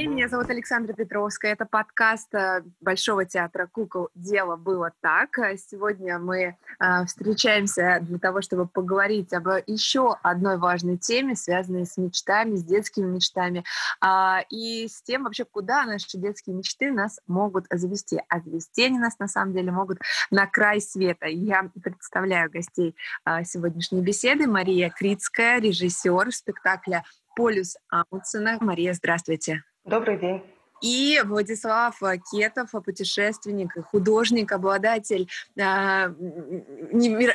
день, меня зовут Александра Петровская. Это подкаст э, Большого театра кукол «Дело было так». Сегодня мы э, встречаемся для того, чтобы поговорить об еще одной важной теме, связанной с мечтами, с детскими мечтами, а, и с тем вообще, куда наши детские мечты нас могут завести. А завести они нас на самом деле могут на край света. Я представляю гостей э, сегодняшней беседы. Мария Крицкая, режиссер спектакля Полюс Амундсена. Мария, здравствуйте. Добрый день. И Владислав Кетов, путешественник, художник, обладатель э,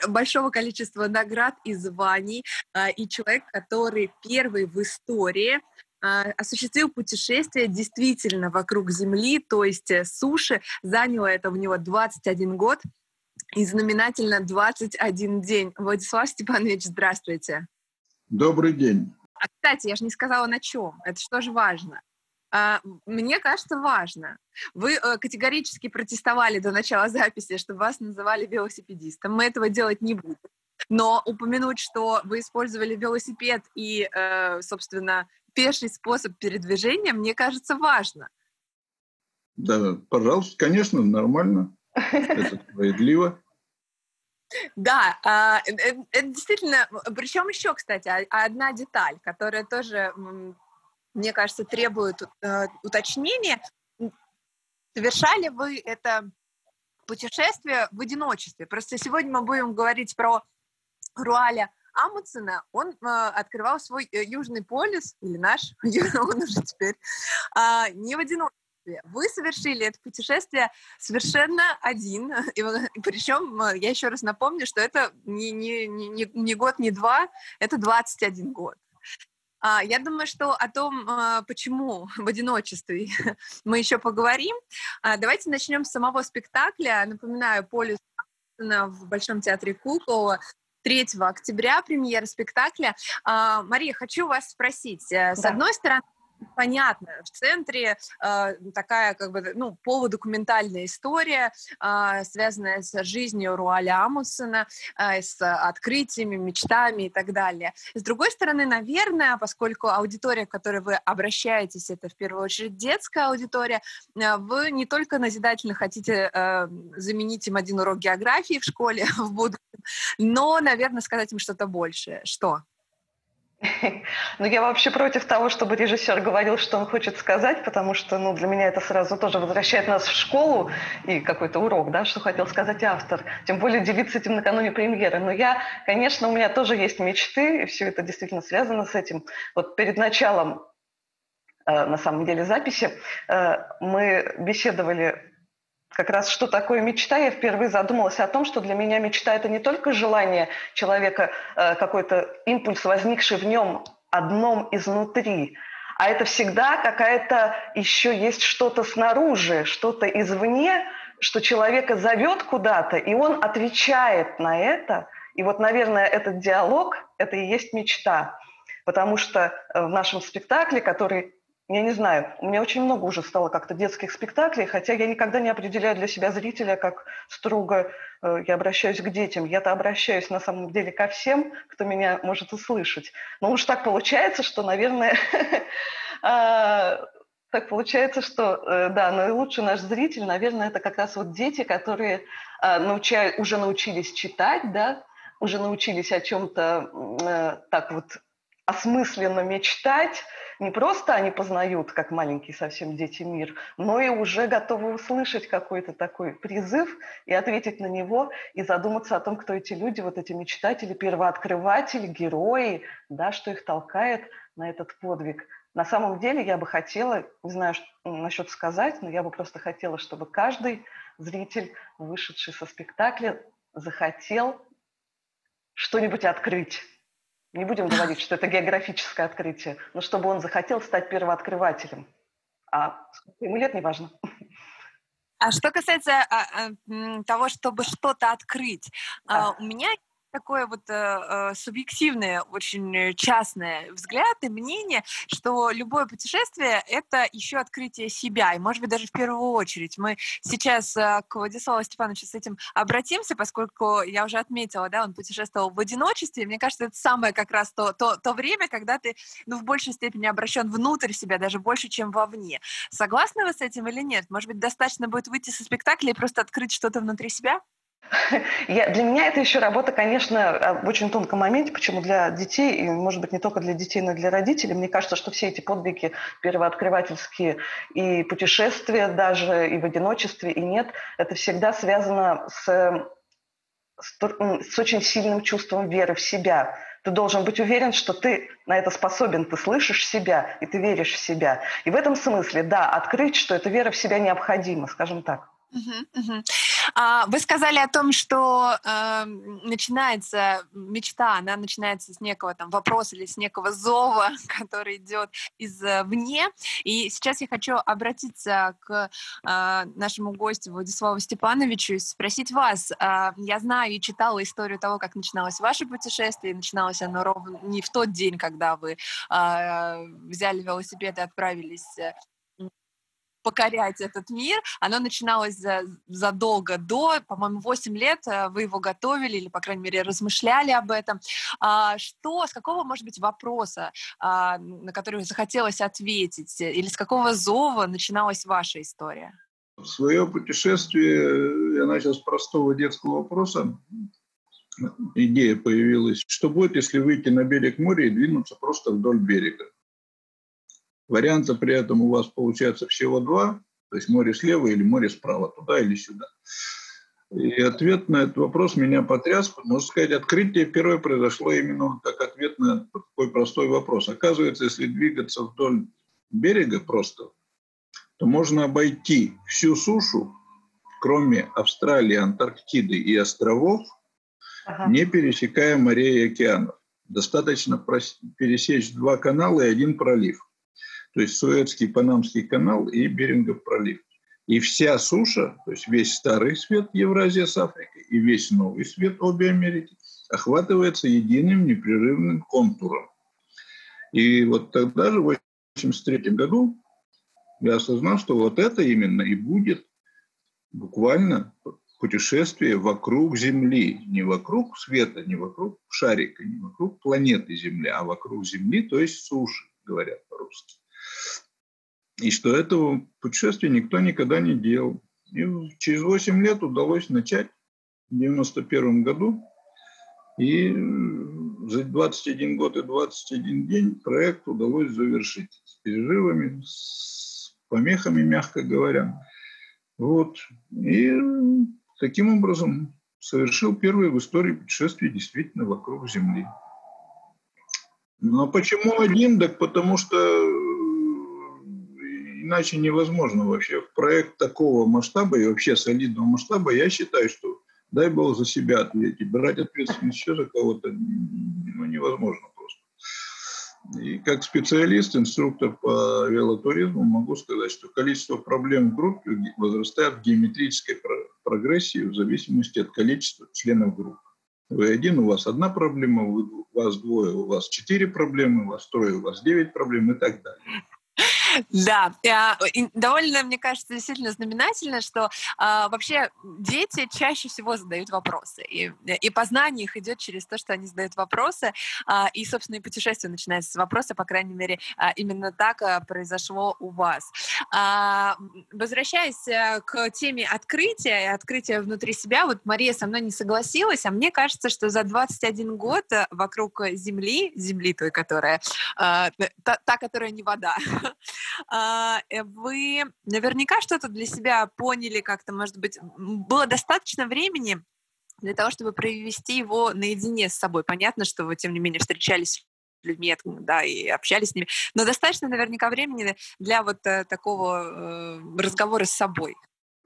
большого количества наград и званий, э, и человек, который первый в истории э, осуществил путешествие действительно вокруг Земли, то есть э, суши. Заняло это у него 21 год и знаменательно 21 день. Владислав Степанович, здравствуйте. Добрый день. А, кстати, я же не сказала на чем. Это что же важно? А, мне кажется, важно. Вы э, категорически протестовали до начала записи, чтобы вас называли велосипедистом. Мы этого делать не будем. Но упомянуть, что вы использовали велосипед и, э, собственно, пеший способ передвижения, мне кажется, важно. Да, пожалуйста, конечно, нормально. Это справедливо. Да, а, э, это действительно, причем еще, кстати, одна деталь, которая тоже, мне кажется, требует э, уточнения. Совершали вы это путешествие в одиночестве? Просто сегодня мы будем говорить про Руаля Амундсена. Он э, открывал свой Южный полюс, или наш, он уже теперь, э, не в одиночестве. Вы совершили это путешествие совершенно один. И, причем э, я еще раз напомню, что это не, не, не, не год, не два, это 21 год. А, я думаю, что о том, э, почему в одиночестве мы еще поговорим. А, давайте начнем с самого спектакля. Напоминаю, полюс в Большом театре кукол 3 октября премьера спектакля. А, Мария, хочу вас спросить. Э, с да. одной стороны, понятно. В центре э, такая как бы ну полудокументальная история, э, связанная с жизнью Руаля Амундсена, э, с открытиями, мечтами и так далее. С другой стороны, наверное, поскольку аудитория, к которой вы обращаетесь, это в первую очередь детская аудитория, э, вы не только назидательно хотите э, заменить им один урок географии в школе в будущем, но, наверное, сказать им что-то большее. Что? Ну, я вообще против того, чтобы режиссер говорил, что он хочет сказать, потому что, ну, для меня это сразу тоже возвращает нас в школу и какой-то урок, да, что хотел сказать автор. Тем более делиться этим накануне премьеры. Но я, конечно, у меня тоже есть мечты, и все это действительно связано с этим. Вот перед началом, э, на самом деле, записи э, мы беседовали как раз что такое мечта, я впервые задумалась о том, что для меня мечта – это не только желание человека, э, какой-то импульс, возникший в нем одном изнутри, а это всегда какая-то еще есть что-то снаружи, что-то извне, что человека зовет куда-то, и он отвечает на это. И вот, наверное, этот диалог – это и есть мечта. Потому что э, в нашем спектакле, который я не знаю, у меня очень много уже стало как-то детских спектаклей, хотя я никогда не определяю для себя зрителя как строго э, я обращаюсь к детям. Я-то обращаюсь на самом деле ко всем, кто меня может услышать. Но уж так получается, что, наверное, а, так получается, что, э, да, наилучший наш зритель, наверное, это как раз вот дети, которые а, уже научились читать, да, уже научились о чем-то э, так вот осмысленно мечтать, не просто они познают, как маленькие совсем дети, мир, но и уже готовы услышать какой-то такой призыв и ответить на него, и задуматься о том, кто эти люди, вот эти мечтатели, первооткрыватели, герои, да, что их толкает на этот подвиг. На самом деле я бы хотела, не знаю, что насчет сказать, но я бы просто хотела, чтобы каждый зритель, вышедший со спектакля, захотел что-нибудь открыть не будем говорить, что это географическое открытие, но чтобы он захотел стать первооткрывателем. А сколько ему лет, неважно. А что касается а, а, того, чтобы что-то открыть, да. а, у меня такое вот э, субъективное, очень частное взгляд и мнение, что любое путешествие — это еще открытие себя, и, может быть, даже в первую очередь. Мы сейчас к Владиславу Степановичу с этим обратимся, поскольку я уже отметила, да, он путешествовал в одиночестве, мне кажется, это самое как раз то, то, то время, когда ты, ну, в большей степени обращен внутрь себя, даже больше, чем вовне. Согласны вы с этим или нет? Может быть, достаточно будет выйти со спектакля и просто открыть что-то внутри себя? Я, для меня это еще работа, конечно, в очень тонком моменте, почему для детей, и, может быть, не только для детей, но и для родителей. Мне кажется, что все эти подвиги первооткрывательские и путешествия даже, и в одиночестве, и нет, это всегда связано с, с, с очень сильным чувством веры в себя. Ты должен быть уверен, что ты на это способен, ты слышишь себя, и ты веришь в себя. И в этом смысле, да, открыть, что эта вера в себя необходима, скажем так. А, вы сказали о том, что э, начинается мечта, она начинается с некого там вопроса или с некого зова, который идет извне. И сейчас я хочу обратиться к э, нашему гостю Владиславу Степановичу и спросить вас. Э, я знаю и читала историю того, как начиналось ваше путешествие. Начиналось оно ровно не в тот день, когда вы э, взяли велосипед и отправились покорять этот мир, оно начиналось за, задолго до, по-моему, 8 лет э, вы его готовили или, по крайней мере, размышляли об этом. А, что, с какого, может быть, вопроса, а, на который захотелось ответить, или с какого зова начиналась ваша история? Свое путешествие я начал с простого детского вопроса. Идея появилась, что будет, если выйти на берег моря и двинуться просто вдоль берега. Варианта при этом у вас получается всего два, то есть море слева или море справа, туда или сюда. И ответ на этот вопрос меня потряс. Можно сказать, открытие первое произошло именно как ответ на такой простой вопрос. Оказывается, если двигаться вдоль берега просто, то можно обойти всю сушу, кроме Австралии, Антарктиды и островов, ага. не пересекая морей и океанов. Достаточно пересечь два канала и один пролив то есть Суэцкий, Панамский канал и Берингов пролив. И вся суша, то есть весь старый свет Евразия с Африкой и весь новый свет обе Америки охватывается единым непрерывным контуром. И вот тогда же, в 1983 году, я осознал, что вот это именно и будет буквально путешествие вокруг Земли. Не вокруг света, не вокруг шарика, не вокруг планеты Земля, а вокруг Земли, то есть суши, говорят по-русски. И что этого путешествия никто никогда не делал. И через 8 лет удалось начать в 91 году. И за 21 год и 21 день проект удалось завершить с перерывами, с помехами, мягко говоря. Вот. И таким образом совершил первое в истории путешествие действительно вокруг Земли. Но почему один? Так потому что иначе невозможно вообще. Проект такого масштаба и вообще солидного масштаба, я считаю, что дай Бог за себя ответить. Брать ответственность еще за кого-то ну, невозможно просто. И как специалист, инструктор по велотуризму, могу сказать, что количество проблем в группе возрастает в геометрической прогрессии в зависимости от количества членов группы. Вы один, у вас одна проблема, у вас двое, у вас четыре проблемы, у вас трое, у вас девять проблем и так далее. Да, и довольно, мне кажется, действительно знаменательно, что а, вообще дети чаще всего задают вопросы, и, и познание их идет через то, что они задают вопросы, а, и, собственно, и путешествие начинается с вопроса, по крайней мере, а, именно так а, произошло у вас. А, возвращаясь а, к теме открытия и открытия внутри себя, вот Мария со мной не согласилась, а мне кажется, что за 21 год э, вокруг Земли, Земли той, которая, а, та, та, которая не вода, А, э, вы наверняка что-то для себя поняли как-то, может быть, было достаточно времени для того, чтобы провести его наедине с собой. Понятно, что вы, тем не менее, встречались людьми, да, и общались с ними, но достаточно наверняка времени для вот э, такого э, разговора с собой.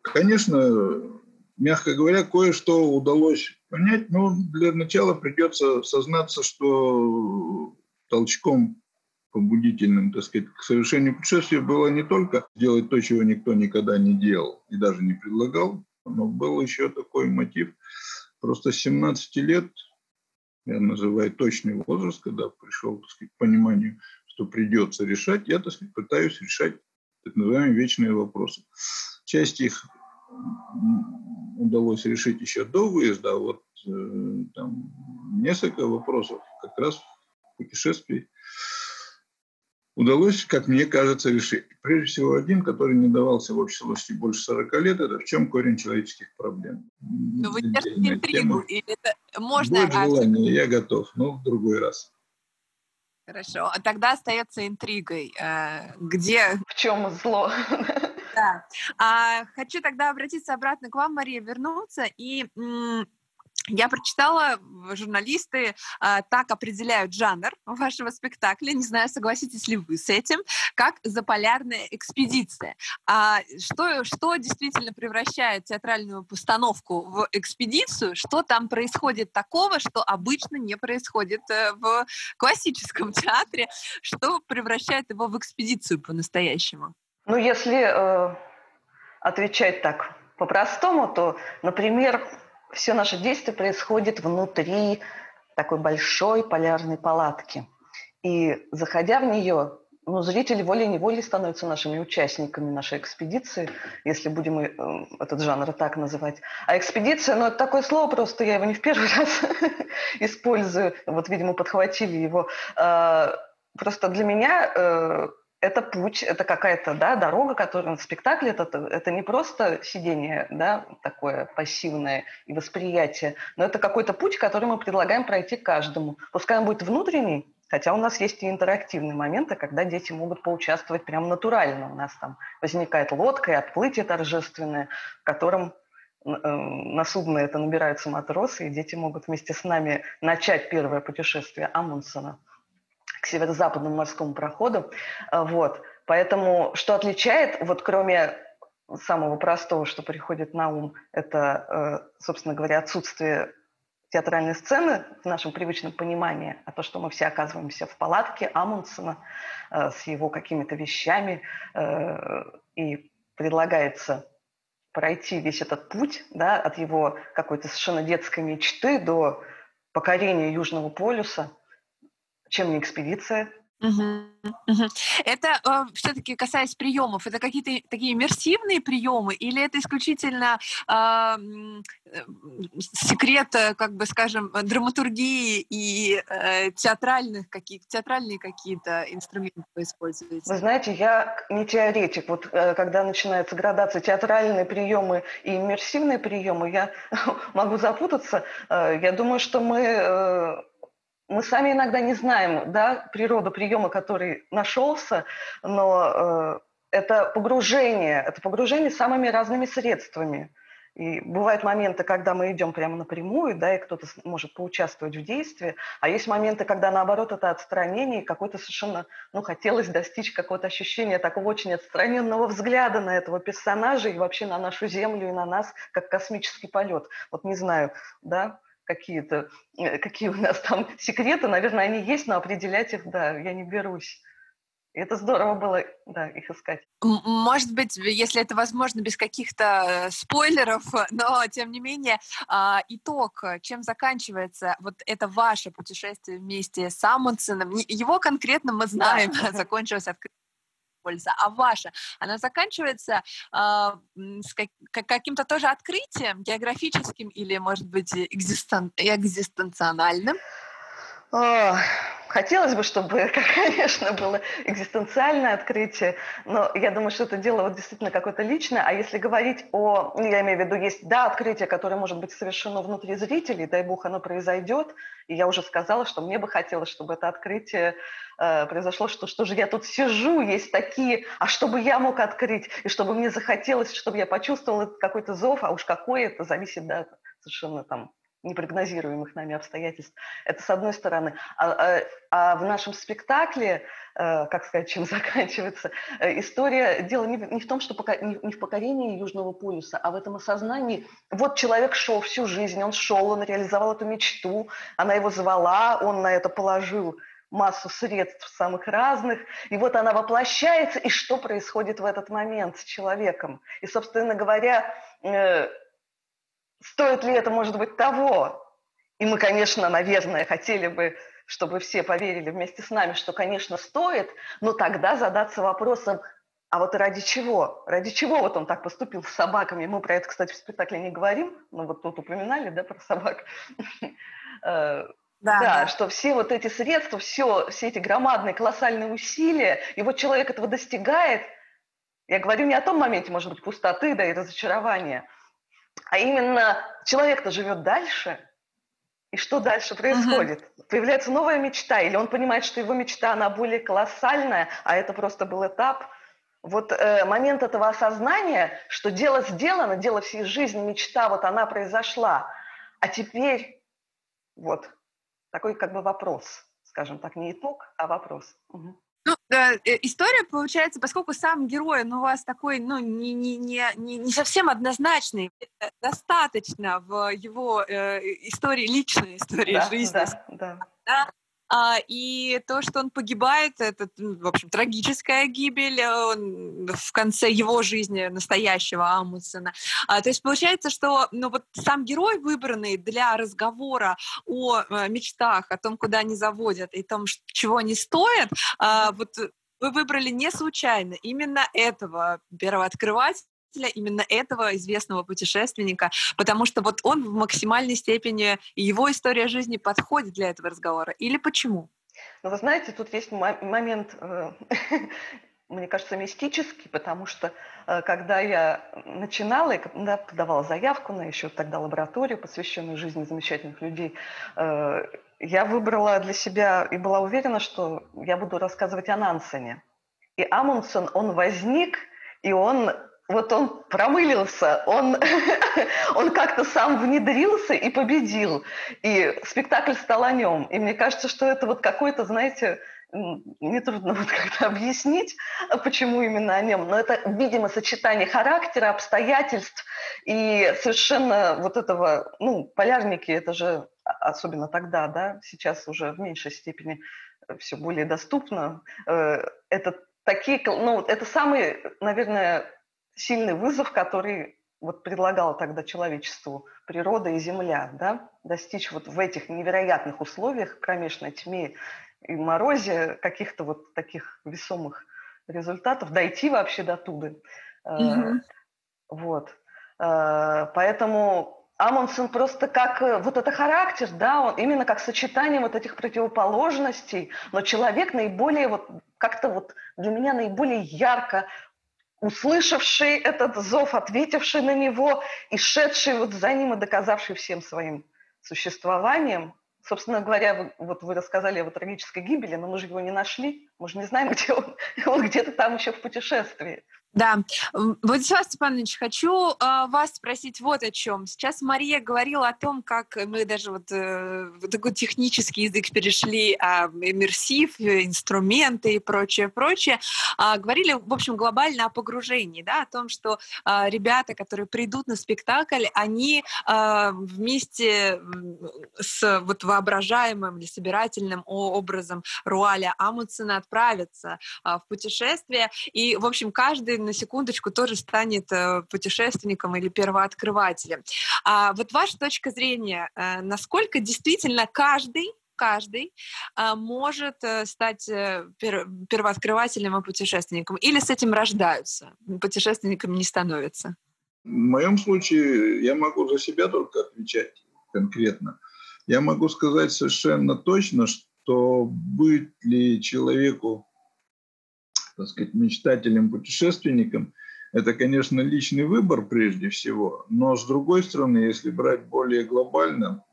Конечно, мягко говоря, кое-что удалось понять, но для начала придется сознаться, что толчком побудительным, так сказать, к совершению путешествия было не только делать то, чего никто никогда не делал и даже не предлагал, но был еще такой мотив. Просто с 17 лет я называю точный возраст, когда пришел так сказать, к пониманию, что придется решать, я так сказать, пытаюсь решать так называемые вечные вопросы. Часть их удалось решить еще до выезда, а вот э, там несколько вопросов как раз в путешествии удалось, как мне кажется, решить. Прежде всего, один, который не давался в общей сложности больше 40 лет, это в чем корень человеческих проблем. Но ну, вы держите интригу, или это можно... Будет желание, я готов, но в другой раз. Хорошо, а тогда остается интригой. Э, где... В чем зло? Да. А, хочу тогда обратиться обратно к вам, Мария, вернуться и я прочитала, журналисты а, так определяют жанр вашего спектакля, не знаю, согласитесь ли вы с этим, как заполярная экспедиция. А что, что действительно превращает театральную постановку в экспедицию? Что там происходит такого, что обычно не происходит э, в классическом театре? Что превращает его в экспедицию по-настоящему? Ну, если э, отвечать так по-простому, то, например, все наше действие происходит внутри такой большой полярной палатки. И заходя в нее, ну, зрители волей-неволей становятся нашими участниками нашей экспедиции, если будем э, этот жанр так называть. А экспедиция, ну, это такое слово просто, я его не в первый раз использую, вот, видимо, подхватили его. А, просто для меня э, это путь, это какая-то да, дорога, которая в спектакле, это, это не просто сидение да, такое пассивное и восприятие, но это какой-то путь, который мы предлагаем пройти каждому. Пускай он будет внутренний, хотя у нас есть и интерактивные моменты, когда дети могут поучаствовать прям натурально. У нас там возникает лодка и отплытие торжественное, в котором э, на судно это набираются матросы, и дети могут вместе с нами начать первое путешествие Амундсена – к северо-западному морскому проходу. А, вот. Поэтому что отличает, вот кроме самого простого, что приходит на ум, это, э, собственно говоря, отсутствие театральной сцены в нашем привычном понимании, а то, что мы все оказываемся в палатке Амундсена э, с его какими-то вещами, э, и предлагается пройти весь этот путь да, от его какой-то совершенно детской мечты до покорения Южного полюса – чем не экспедиция. Угу, угу. Это э, все-таки касаясь приемов, это какие-то такие иммерсивные приемы или это исключительно а, э, секрет, как бы скажем, драматургии и э, театральных какие театральные какие-то инструменты вы используете? Вы знаете, я не теоретик. Вот э, когда начинается градация театральные приемы и иммерсивные приемы, я могу запутаться. Э, я думаю, что мы э, мы сами иногда не знаем да, природу приема, который нашелся, но э, это погружение, это погружение самыми разными средствами. И бывают моменты, когда мы идем прямо напрямую, да, и кто-то может поучаствовать в действии, а есть моменты, когда наоборот это отстранение, и какой-то совершенно, ну, хотелось достичь какого-то ощущения такого очень отстраненного взгляда на этого персонажа и вообще на нашу Землю и на нас, как космический полет. Вот не знаю, да, какие-то, э, какие у нас там секреты, наверное, они есть, но определять их, да, я не берусь. И это здорово было, да, их искать. Может быть, если это возможно, без каких-то э, спойлеров, но тем не менее, а, итог, чем заканчивается вот это ваше путешествие вместе с Амундсеном, его конкретно мы знаем, да. закончилось открытием польза, а ваша, она заканчивается э, с как, каким-то тоже открытием географическим или, может быть, экзистен, экзистенциональным? Хотелось бы, чтобы, конечно, было экзистенциальное открытие, но я думаю, что это дело вот действительно какое-то личное. А если говорить о, ну, я имею в виду, есть, да, открытие, которое может быть совершено внутри зрителей, дай бог оно произойдет, и я уже сказала, что мне бы хотелось, чтобы это открытие э, произошло, что что же я тут сижу, есть такие, а чтобы я мог открыть, и чтобы мне захотелось, чтобы я почувствовала какой-то зов, а уж какой это, зависит, да, совершенно там непрогнозируемых нами обстоятельств. Это с одной стороны. А, а, а в нашем спектакле, э, как сказать, чем заканчивается, э, история, дело не, не в том, что пока, не, не в покорении Южного полюса, а в этом осознании. Вот человек шел всю жизнь, он шел, он реализовал эту мечту, она его звала, он на это положил массу средств самых разных, и вот она воплощается, и что происходит в этот момент с человеком. И, собственно говоря, э, стоит ли это, может быть, того? И мы, конечно, наверное, хотели бы, чтобы все поверили вместе с нами, что, конечно, стоит, но тогда задаться вопросом, а вот ради чего? Ради чего вот он так поступил с собаками? Мы про это, кстати, в спектакле не говорим, но вот тут упоминали, да, про собак. Э, да, да, что все вот эти средства, все, все эти громадные, колоссальные усилия, и вот человек этого достигает, я говорю не о том моменте, может быть, пустоты, да, и разочарования, а именно человек-то живет дальше, и что дальше происходит? Uh-huh. Появляется новая мечта, или он понимает, что его мечта, она более колоссальная, а это просто был этап. Вот э, момент этого осознания, что дело сделано, дело всей жизни, мечта, вот она произошла, а теперь вот такой как бы вопрос, скажем так, не итог, а вопрос. Угу. Ну, э, история получается, поскольку сам герой, ну, у вас такой, ну, не, не, не, не совсем однозначный, э, достаточно в его э, истории, личной истории да, жизни. Да, да. да и то, что он погибает, это, в общем, трагическая гибель э, он, в конце его жизни настоящего Амундсена. А, то есть получается, что ну, вот сам герой, выбранный для разговора о э, мечтах, о том, куда они заводят, и том, чего они стоят, а, вот вы выбрали не случайно именно этого первооткрывателя, именно этого известного путешественника, потому что вот он в максимальной степени, его история жизни подходит для этого разговора. Или почему? Ну, вы знаете, тут есть момент, э, мне кажется, мистический, потому что э, когда я начинала, и когда подавала заявку на еще тогда лабораторию, посвященную жизни замечательных людей, э, я выбрала для себя и была уверена, что я буду рассказывать о Нансене. И Амундсен, он возник, и он вот он промылился, он, он как-то сам внедрился и победил. И спектакль стал о нем. И мне кажется, что это вот какой-то, знаете, мне трудно вот как-то объяснить, почему именно о нем, но это, видимо, сочетание характера, обстоятельств и совершенно вот этого, ну, полярники, это же особенно тогда, да, сейчас уже в меньшей степени все более доступно. Э, это такие, ну, это самый, наверное, сильный вызов, который вот предлагала тогда человечеству природа и земля, да, достичь вот в этих невероятных условиях, кромешной тьме и морозе, каких-то вот таких весомых результатов, дойти вообще до туда. Mm-hmm. Вот. Э, поэтому Амундсен просто как э, вот это характер, да, он именно как сочетание вот этих противоположностей, но человек наиболее вот как-то вот для меня наиболее ярко услышавший этот зов, ответивший на него и шедший вот за ним и доказавший всем своим существованием. Собственно говоря, вы, вот вы рассказали о трагической гибели, но мы же его не нашли, мы же не знаем, где он. Он где-то там еще в путешествии. Да. Владислав Степанович, хочу э, вас спросить вот о чем. Сейчас Мария говорила о том, как мы даже вот э, такой технический язык перешли, а иммерсив, инструменты и прочее, прочее. А, говорили, в общем, глобально о погружении, да, о том, что а, ребята, которые придут на спектакль, они а, вместе с вот воображаемым или собирательным образом Руаля Амундсена отправятся а, в путешествие. И, в общем, каждый на секундочку тоже станет э, путешественником или первооткрывателем. А вот ваша точка зрения, э, насколько действительно каждый каждый а, может э, стать первооткрывателем и путешественником? Или с этим рождаются, путешественниками не становятся? В моем случае я могу за себя только отвечать конкретно. Я могу сказать совершенно точно, что быть ли человеку так сказать, мечтателем, путешественником, это, конечно, личный выбор прежде всего, но с другой стороны, если брать более глобально,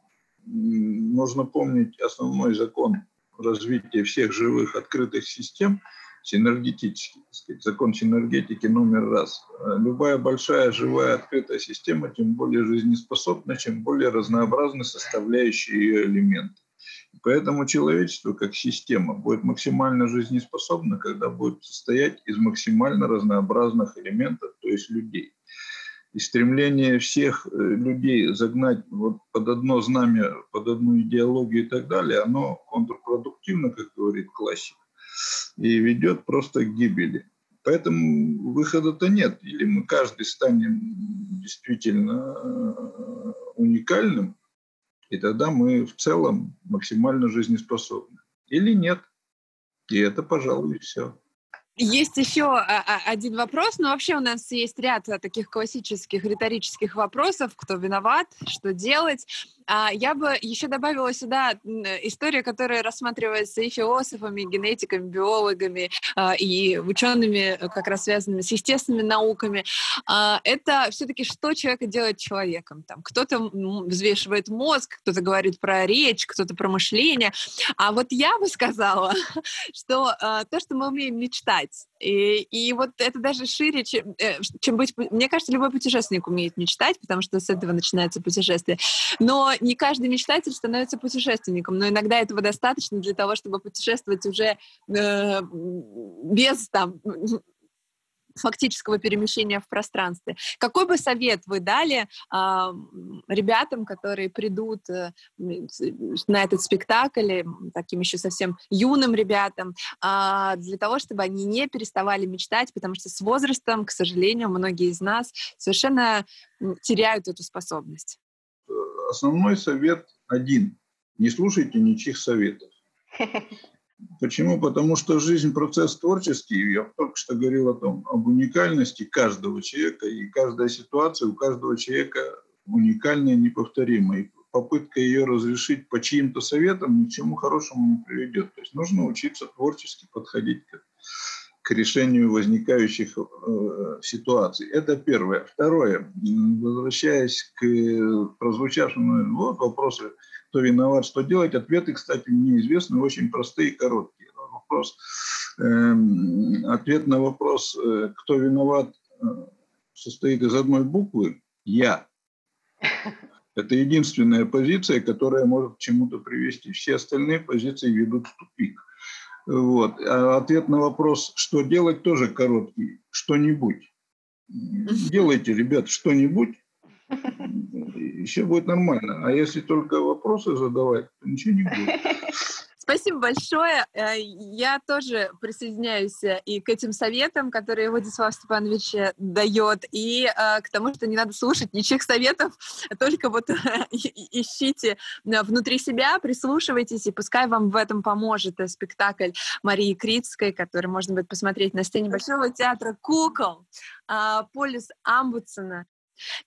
нужно помнить основной закон развития всех живых открытых систем, синергетический, сказать, закон синергетики номер раз. Любая большая живая открытая система тем более жизнеспособна, чем более разнообразны составляющие ее элементы. Поэтому человечество как система будет максимально жизнеспособно, когда будет состоять из максимально разнообразных элементов, то есть людей. И стремление всех э, людей загнать вот под одно знамя, под одну идеологию и так далее, оно контрпродуктивно, как говорит классик, и ведет просто к гибели. Поэтому выхода-то нет. Или мы каждый станем действительно э, уникальным, И тогда мы в целом максимально жизнеспособны. Или нет. И это, пожалуй, все. Есть еще а, а, один вопрос, но вообще у нас есть ряд а, таких классических риторических вопросов, кто виноват, что делать. Я бы еще добавила сюда историю, которая рассматривается и философами, и генетиками, биологами, и учеными, э, как раз связанными с естественными науками. Это все-таки что человека делает человеком. Там кто-то взвешивает мозг, кто-то говорит про речь, кто-то про мышление. А вот я бы сказала, что то, что мы умеем мечтать, мечтать. И, и вот это даже шире, чем, э, чем быть... Мне кажется, любой путешественник умеет мечтать, потому что с этого начинается путешествие. Но не каждый мечтатель становится путешественником, но иногда этого достаточно для того, чтобы путешествовать уже э, без там фактического перемещения в пространстве. Какой бы совет вы дали э, ребятам, которые придут э, на этот спектакль, таким еще совсем юным ребятам, э, для того, чтобы они не переставали мечтать, потому что с возрастом, к сожалению, многие из нас совершенно теряют эту способность? Основной совет один. Не слушайте ничьих советов. Почему? Потому что жизнь – процесс творческий. Я только что говорил о том, об уникальности каждого человека, и каждая ситуация у каждого человека уникальная, неповторимая. И попытка ее разрешить по чьим-то советам ни к чему хорошему не приведет. То есть нужно учиться творчески подходить к, к решению возникающих э, ситуаций. Это первое. Второе. Возвращаясь к прозвучавшему вот вопросу кто виноват, что делать. Ответы, кстати, мне известны, очень простые и короткие. Вопрос, э, ответ на вопрос, э, кто виноват, э, состоит из одной буквы «я». Это единственная позиция, которая может к чему-то привести. Все остальные позиции ведут в тупик. Вот. А ответ на вопрос, что делать, тоже короткий. Что-нибудь. Делайте, ребят, что-нибудь, и все будет нормально. А если только вопросы задавать, то ничего не будет. Спасибо большое. Э, я тоже присоединяюсь э, и к этим советам, которые Владислав Степанович э, дает, и к тому, что не надо слушать ничьих советов, только вот ищите внутри себя, прислушивайтесь, и пускай вам в этом поможет спектакль Марии Критской, который можно будет посмотреть на сцене Большого театра «Кукол», «Полюс Амбудсона».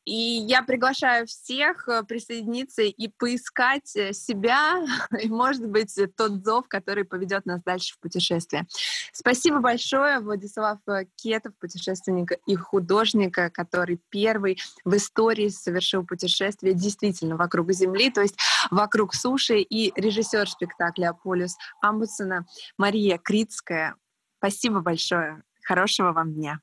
И я приглашаю всех э, присоединиться и поискать э, себя, и, может быть, тот зов, который поведет нас дальше в путешествие. Спасибо большое, Владислав э, Кетов, путешественник и художник, который первый в истории совершил путешествие действительно вокруг Земли, то есть вокруг суши, и режиссер спектакля «Полюс Амбудсона» Мария Критская. Спасибо большое. Хорошего вам дня.